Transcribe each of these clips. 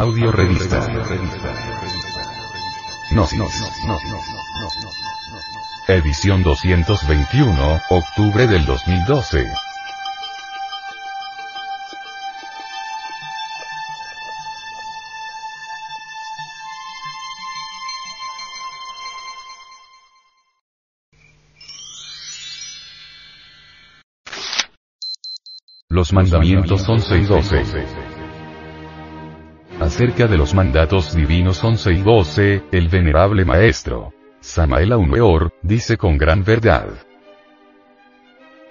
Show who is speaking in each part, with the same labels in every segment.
Speaker 1: Audio revista. Gnosis. Edición 221, octubre del 2012. Los mandamientos 11 y 12. Acerca de los mandatos divinos 11 y 12, el venerable maestro, Samael Aumeor, dice con gran verdad.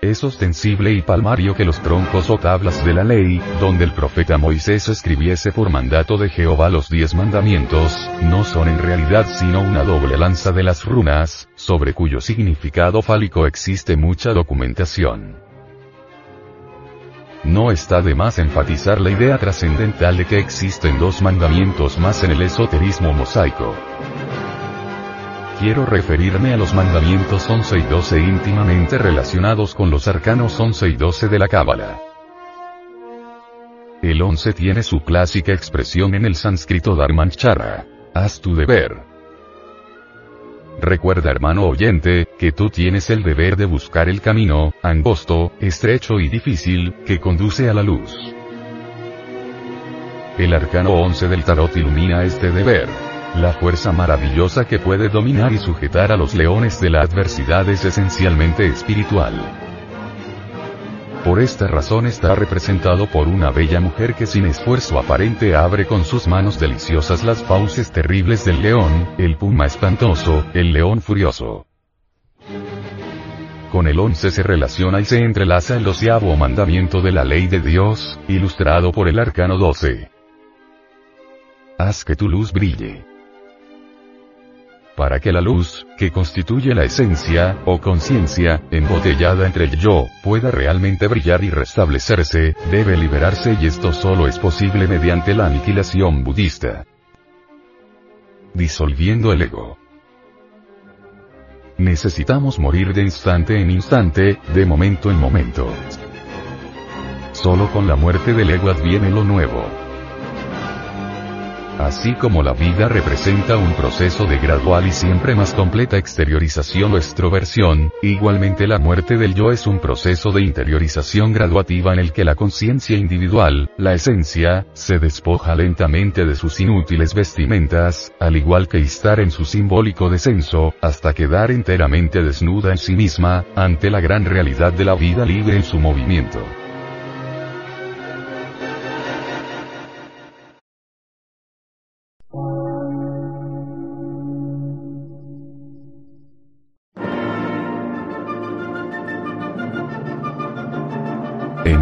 Speaker 1: Es ostensible y palmario que los troncos o tablas de la ley, donde el profeta Moisés escribiese por mandato de Jehová los diez mandamientos, no son en realidad sino una doble lanza de las runas, sobre cuyo significado fálico existe mucha documentación. No está de más enfatizar la idea trascendental de que existen dos mandamientos más en el esoterismo mosaico. Quiero referirme a los mandamientos 11 y 12 íntimamente relacionados con los arcanos 11 y 12 de la Cábala. El 11 tiene su clásica expresión en el sánscrito Dharmanchara. Haz tu deber. Recuerda hermano oyente, que tú tienes el deber de buscar el camino, angosto, estrecho y difícil, que conduce a la luz. El arcano 11 del tarot ilumina este deber. La fuerza maravillosa que puede dominar y sujetar a los leones de la adversidad es esencialmente espiritual. Por esta razón está representado por una bella mujer que sin esfuerzo aparente abre con sus manos deliciosas las fauces terribles del león, el puma espantoso, el león furioso. Con el once se relaciona y se entrelaza el doceavo mandamiento de la ley de Dios, ilustrado por el arcano 12. Haz que tu luz brille para que la luz, que constituye la esencia, o conciencia, embotellada entre el yo, pueda realmente brillar y restablecerse, debe liberarse y esto solo es posible mediante la aniquilación budista. Disolviendo el ego. Necesitamos morir de instante en instante, de momento en momento. Solo con la muerte del ego adviene lo nuevo. Así como la vida representa un proceso de gradual y siempre más completa exteriorización o extroversión, igualmente la muerte del yo es un proceso de interiorización graduativa en el que la conciencia individual, la esencia, se despoja lentamente de sus inútiles vestimentas, al igual que estar en su simbólico descenso, hasta quedar enteramente desnuda en sí misma, ante la gran realidad de la vida libre en su movimiento.